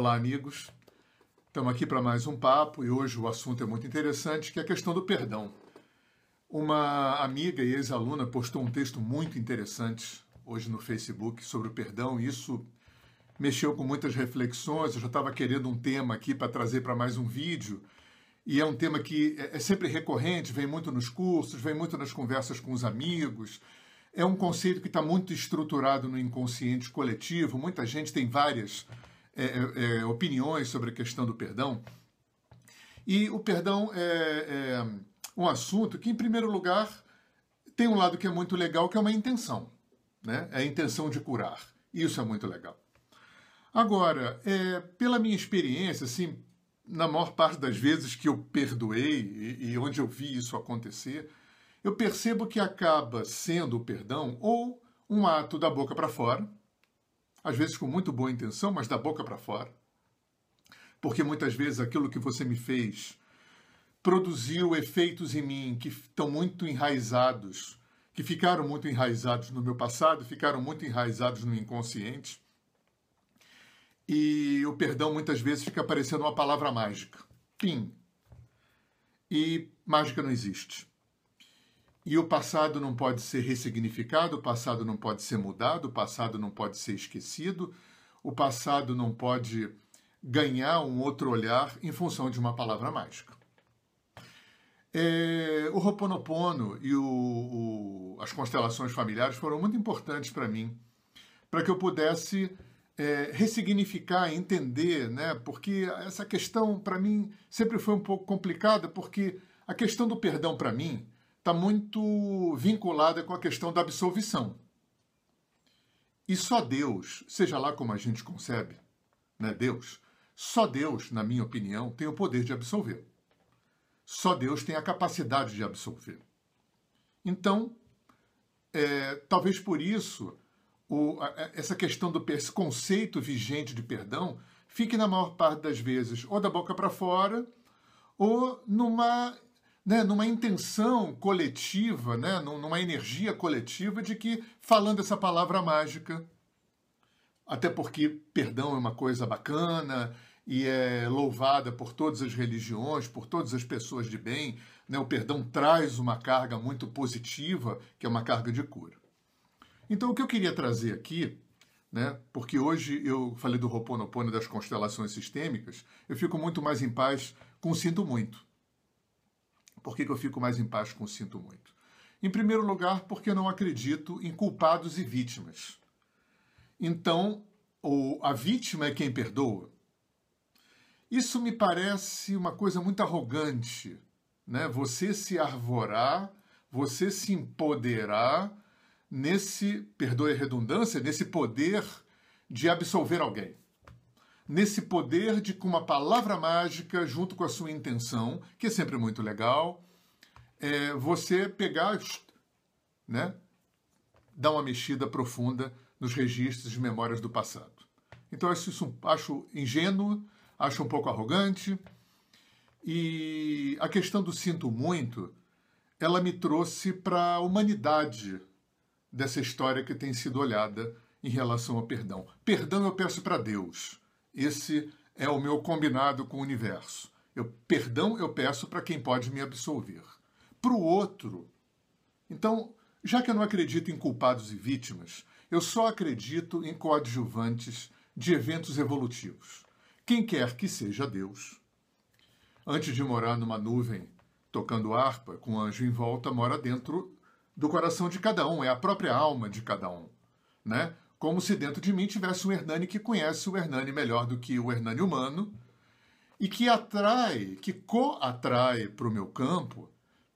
Olá, amigos. Estamos aqui para mais um papo e hoje o assunto é muito interessante, que é a questão do perdão. Uma amiga e ex-aluna postou um texto muito interessante hoje no Facebook sobre o perdão e isso mexeu com muitas reflexões. Eu já estava querendo um tema aqui para trazer para mais um vídeo e é um tema que é, é sempre recorrente, vem muito nos cursos, vem muito nas conversas com os amigos. É um conceito que está muito estruturado no inconsciente coletivo. Muita gente tem várias é, é, é, opiniões sobre a questão do perdão. E o perdão é, é, um assunto que, em primeiro lugar, tem um lado que é muito legal, que é uma intenção. Né? É a intenção de curar. Isso é muito legal. Agora, é, pela minha experiência, assim, na maior parte das vezes que eu perdoei e, e onde eu vi isso acontecer, eu percebo que acaba sendo o perdão ou um ato da boca para fora, às vezes com muito boa intenção, mas da boca para fora. Porque muitas vezes aquilo que você me fez produziu efeitos em mim que estão muito enraizados, que ficaram muito enraizados no meu passado, ficaram muito enraizados no inconsciente. E o perdão muitas vezes fica parecendo uma palavra mágica. Pim. E mágica não existe. E o passado não pode ser ressignificado, o passado não pode ser mudado, o passado não pode ser esquecido, o passado não pode ganhar um outro olhar em função de uma palavra mágica. É, o Roponopono e o, o, as constelações familiares foram muito importantes para mim, para que eu pudesse é, ressignificar, entender, né? Porque essa questão para mim sempre foi um pouco complicada, porque a questão do perdão para mim está muito vinculada com a questão da absolvição. E só Deus, seja lá como a gente concebe, né, Deus, só Deus, na minha opinião, tem o poder de absolver. Só Deus tem a capacidade de absolver. Então, é, talvez por isso, o, a, essa questão do conceito vigente de perdão fique na maior parte das vezes ou da boca para fora ou numa né, numa intenção coletiva, né, numa energia coletiva de que, falando essa palavra mágica, até porque perdão é uma coisa bacana e é louvada por todas as religiões, por todas as pessoas de bem, né, o perdão traz uma carga muito positiva, que é uma carga de cura. Então, o que eu queria trazer aqui né? Porque hoje eu falei do Ho'oponopono das constelações sistêmicas, eu fico muito mais em paz com sinto muito. Por que, que eu fico mais em paz com sinto muito? Em primeiro lugar, porque não acredito em culpados e vítimas. Então, ou a vítima é quem perdoa. Isso me parece uma coisa muito arrogante, né? Você se arvorar, você se empoderar nesse, perdoe a redundância, nesse poder de absolver alguém nesse poder de, com uma palavra mágica, junto com a sua intenção, que é sempre muito legal, é você pegar, né, dar uma mexida profunda nos registros de memórias do passado. Então, acho isso acho ingênuo, acho um pouco arrogante. E a questão do sinto muito, ela me trouxe para a humanidade dessa história que tem sido olhada em relação ao perdão. Perdão eu peço para Deus. Esse é o meu combinado com o universo. Eu, perdão eu peço para quem pode me absolver. Para o outro, então, já que eu não acredito em culpados e vítimas, eu só acredito em coadjuvantes de eventos evolutivos. Quem quer que seja Deus. Antes de morar numa nuvem tocando harpa com um anjo em volta, mora dentro do coração de cada um, é a própria alma de cada um. Né? Como se dentro de mim tivesse um Hernani que conhece o Hernani melhor do que o Hernani humano e que atrai, que co-atrai para o meu campo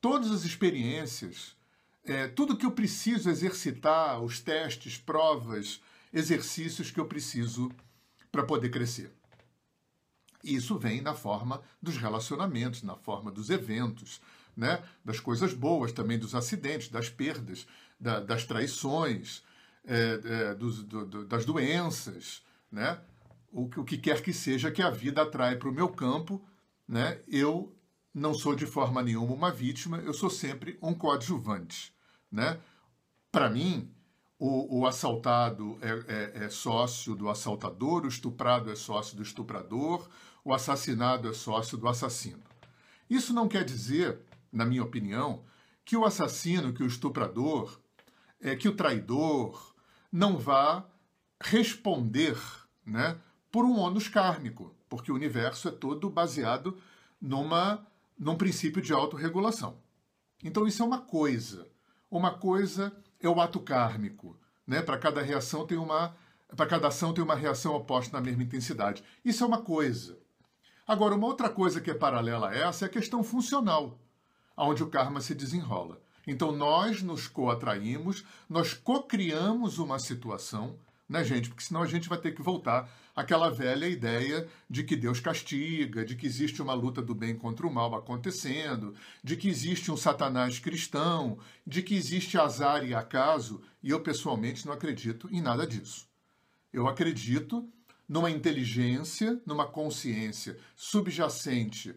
todas as experiências, é, tudo que eu preciso exercitar, os testes, provas, exercícios que eu preciso para poder crescer. Isso vem na forma dos relacionamentos, na forma dos eventos, né? das coisas boas, também dos acidentes, das perdas, da, das traições, é, é, dos, do, das doenças, né? O, o que quer que seja que a vida atrai para o meu campo, né? Eu não sou de forma nenhuma uma vítima, eu sou sempre um coadjuvante, né? Para mim, o, o assaltado é, é, é, sócio do assaltador, o estuprado é sócio do estuprador, o assassinado é sócio do assassino. Isso não quer dizer, na minha opinião, que o assassino, que o estuprador, é, que o traidor não vá responder né, por um ônus kármico, porque o universo é todo baseado numa, num princípio de autorregulação. Então isso é uma coisa. Uma coisa é o ato kármico. Né? Para cada reação tem uma. Para cada ação tem uma reação oposta na mesma intensidade. Isso é uma coisa. Agora, uma outra coisa que é paralela a essa é a questão funcional, onde o karma se desenrola. Então, nós nos coatraímos, nós cocriamos uma situação né, gente? Porque senão a gente vai ter que voltar àquela velha ideia de que Deus castiga, de que existe uma luta do bem contra o mal acontecendo, de que existe um satanás cristão, de que existe azar e acaso, e eu pessoalmente não acredito em nada disso. Eu acredito numa inteligência, numa consciência subjacente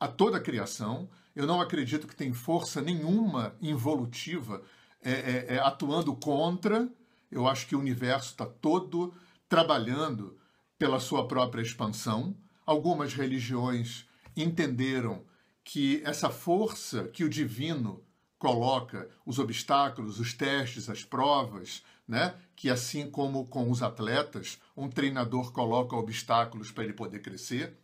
a toda a criação. Eu não acredito que tem força nenhuma involutiva é, é, é, atuando contra eu acho que o universo está todo trabalhando pela sua própria expansão. Algumas religiões entenderam que essa força que o divino coloca, os obstáculos, os testes, as provas, né? que assim como com os atletas, um treinador coloca obstáculos para ele poder crescer,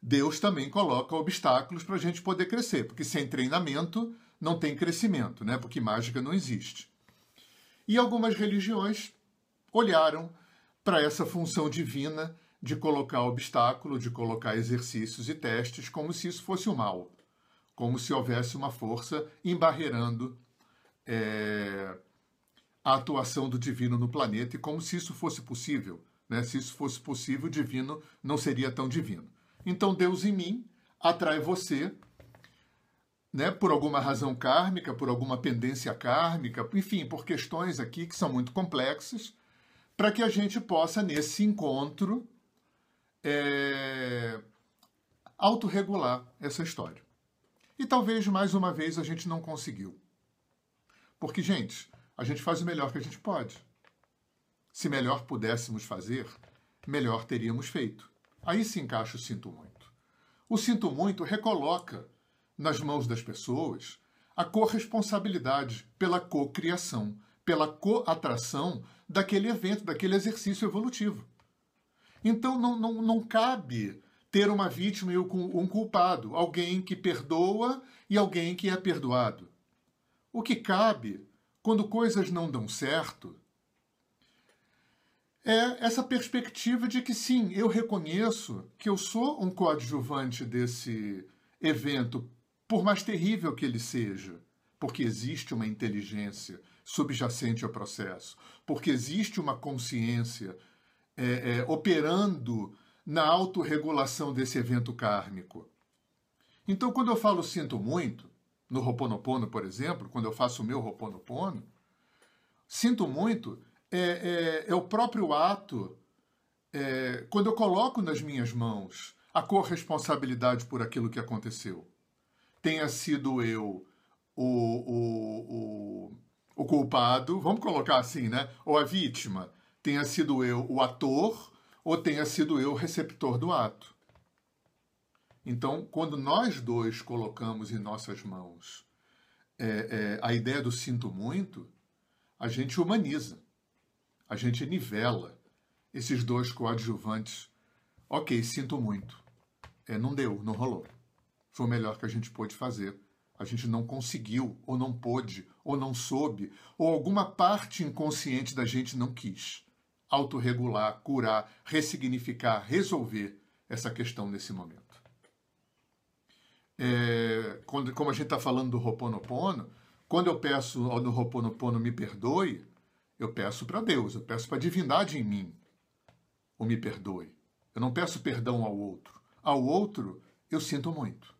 Deus também coloca obstáculos para a gente poder crescer, porque sem treinamento não tem crescimento, né? porque mágica não existe. E algumas religiões olharam para essa função divina de colocar obstáculo, de colocar exercícios e testes, como se isso fosse o mal, como se houvesse uma força embarreirando é, a atuação do divino no planeta e como se isso fosse possível. Né? Se isso fosse possível, o divino não seria tão divino. Então, Deus em mim atrai você né, por alguma razão kármica, por alguma pendência kármica, enfim, por questões aqui que são muito complexas, para que a gente possa, nesse encontro, é, autorregular essa história. E talvez, mais uma vez, a gente não conseguiu. Porque, gente, a gente faz o melhor que a gente pode. Se melhor pudéssemos fazer, melhor teríamos feito. Aí se encaixa o sinto muito. O sinto muito recoloca nas mãos das pessoas a corresponsabilidade pela cocriação, pela coatração daquele evento, daquele exercício evolutivo. Então não, não, não cabe ter uma vítima e um culpado, alguém que perdoa e alguém que é perdoado. O que cabe, quando coisas não dão certo, é essa perspectiva de que sim, eu reconheço que eu sou um coadjuvante desse evento por mais terrível que ele seja, porque existe uma inteligência subjacente ao processo, porque existe uma consciência é, é, operando na autorregulação desse evento kármico. Então, quando eu falo sinto muito, no Roponopono, por exemplo, quando eu faço o meu Roponopono, sinto muito é, é, é o próprio ato, é, quando eu coloco nas minhas mãos a corresponsabilidade por aquilo que aconteceu tenha sido eu o, o, o, o culpado, vamos colocar assim, né? Ou a vítima, tenha sido eu o ator, ou tenha sido eu o receptor do ato. Então, quando nós dois colocamos em nossas mãos é, é, a ideia do sinto muito, a gente humaniza, a gente nivela esses dois coadjuvantes. Ok, sinto muito. É, não deu, não rolou foi o melhor que a gente pôde fazer. A gente não conseguiu, ou não pôde, ou não soube, ou alguma parte inconsciente da gente não quis autorregular, curar, ressignificar, resolver essa questão nesse momento. É, quando, como a gente está falando do Roponopono, quando eu peço no Roponopono me perdoe, eu peço para Deus, eu peço para a divindade em mim o me perdoe. Eu não peço perdão ao outro. Ao outro, eu sinto muito.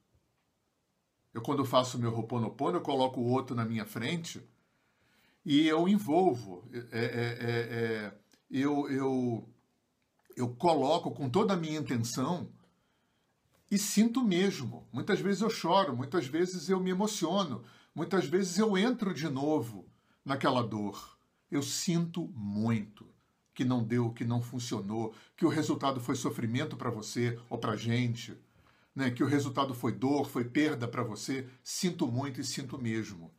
Eu, quando faço meu Ho'oponopono, eu coloco o outro na minha frente e eu envolvo. É, é, é, é, eu, eu, eu coloco com toda a minha intenção e sinto mesmo. Muitas vezes eu choro, muitas vezes eu me emociono, muitas vezes eu entro de novo naquela dor. Eu sinto muito que não deu, que não funcionou, que o resultado foi sofrimento para você ou para gente, né? que o resultado foi dor, foi perda para você. Sinto muito e sinto mesmo.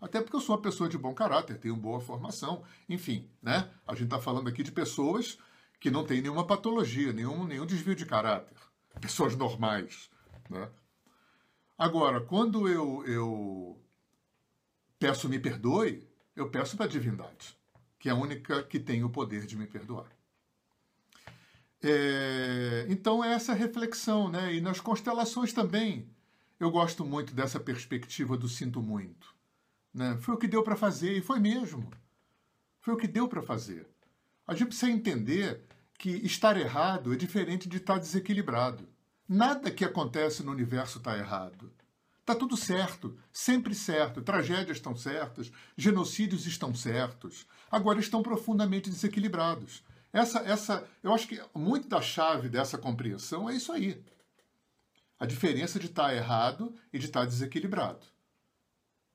Até porque eu sou uma pessoa de bom caráter, tenho boa formação, enfim, né? A gente está falando aqui de pessoas que não têm nenhuma patologia, nenhum, nenhum desvio de caráter. Pessoas normais, né? Agora, quando eu, eu peço me perdoe, eu peço para a divindade, que é a única que tem o poder de me perdoar. É, então é essa reflexão, né? E nas constelações também, eu gosto muito dessa perspectiva do sinto muito. Né? Foi o que deu para fazer, e foi mesmo. Foi o que deu para fazer. A gente precisa entender que estar errado é diferente de estar desequilibrado. Nada que acontece no universo está errado. Está tudo certo, sempre certo. Tragédias estão certas, genocídios estão certos. Agora estão profundamente desequilibrados. Essa, essa, eu acho que muito da chave dessa compreensão é isso aí. A diferença de estar errado e de estar desequilibrado.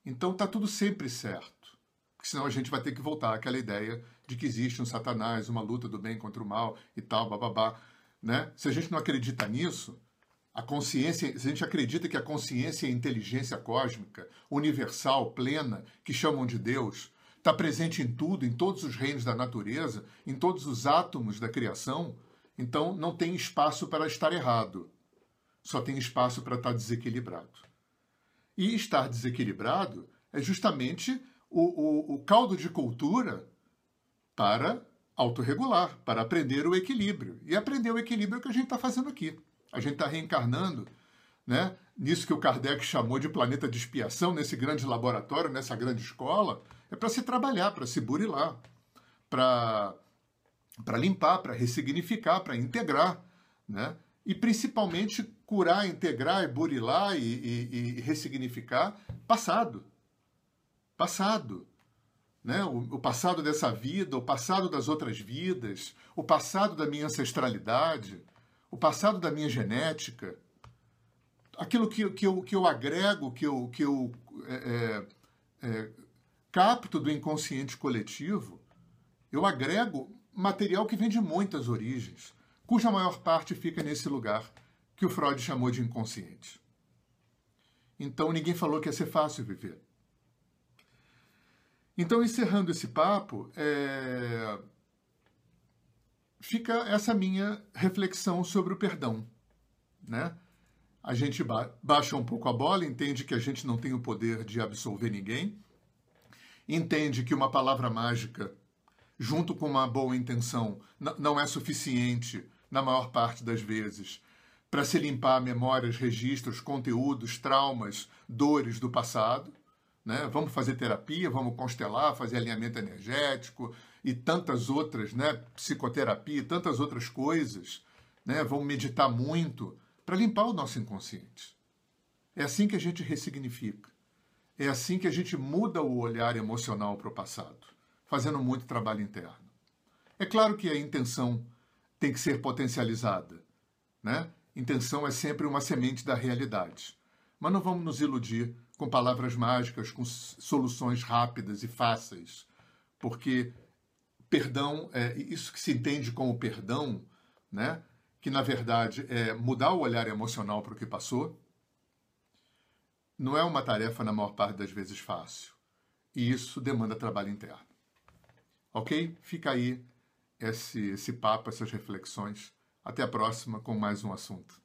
Então está tudo sempre certo. Porque senão a gente vai ter que voltar àquela ideia de que existe um satanás, uma luta do bem contra o mal e tal, bababá. Né? Se a gente não acredita nisso, a consciência, se a gente acredita que a consciência é a inteligência cósmica, universal, plena, que chamam de Deus, está presente em tudo, em todos os reinos da natureza, em todos os átomos da criação, então não tem espaço para estar errado. Só tem espaço para estar desequilibrado. E estar desequilibrado é justamente o, o, o caldo de cultura para autorregular, para aprender o equilíbrio. E aprender o equilíbrio é o que a gente está fazendo aqui. A gente está reencarnando né, nisso que o Kardec chamou de planeta de expiação, nesse grande laboratório, nessa grande escola, é para se trabalhar, para se burilar, para limpar, para ressignificar, para integrar. Né? e principalmente curar, integrar, burilar e, e, e ressignificar passado. Passado. Né? O, o, passado dessa vida, o passado das outras vidas, o passado da minha ancestralidade, o passado da minha genética, aquilo que, que, eu, que eu agrego, que eu, que eu é, é, é capto do inconsciente coletivo, eu agrego material que vem de muitas origens cuja maior parte fica nesse lugar que o Freud chamou de inconsciente. Então ninguém falou que ia ser fácil viver. Então, encerrando esse papo, é... fica essa minha reflexão sobre o perdão. Né? A gente ba baixa um pouco a bola, entende que a gente não tem o poder de absolver ninguém, entende que uma palavra mágica, junto com uma boa intenção, não é suficiente na maior parte das vezes, para se limpar memórias, registros, conteúdos, traumas, dores do passado. Né? Vamos fazer terapia, vamos constelar, fazer alinhamento energético e tantas outras, né? psicoterapia, tantas outras coisas. Né? Vamos meditar muito para limpar o nosso inconsciente. É assim que a gente ressignifica. É assim que a gente muda o olhar emocional para o passado, fazendo muito trabalho interno. É claro que a intenção tem que ser potencializada. Né? Intenção é sempre uma semente da realidade. Mas não vamos nos iludir com palavras mágicas, com soluções rápidas e fáceis, porque perdão, é, isso que se entende como perdão, né? que na verdade é mudar o olhar emocional para o que passou, não é uma tarefa, na maior parte das vezes, fácil. E isso demanda trabalho interno. Ok? Fica aí esse, esse papo, essas reflexões. Até a próxima com mais um assunto.